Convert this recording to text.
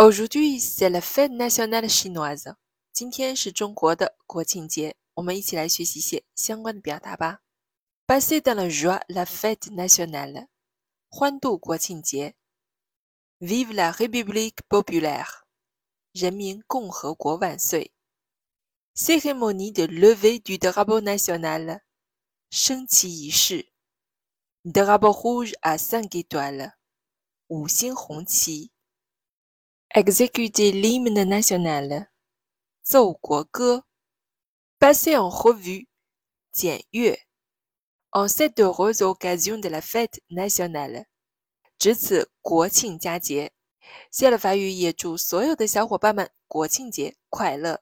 Aujourd'hui, c'est la fête nationale chinoise. 今天是中国的国庆节，我们一起来学习一些相关的表达吧。Passer dans la joie la fête nationale，欢度国庆节。Vive la République populaire，人民共和国万岁。Cérémonie de levée du drapeau national，升旗仪式。Drapeau rouge à cinq étoiles，五星红旗。 Exécuter l'hymne national，奏国歌。Passer en revue，检阅。En cette heureuse occasion de la fête nationale，值此国庆佳节。谢了法语也祝所有的小伙伴们国庆节快乐。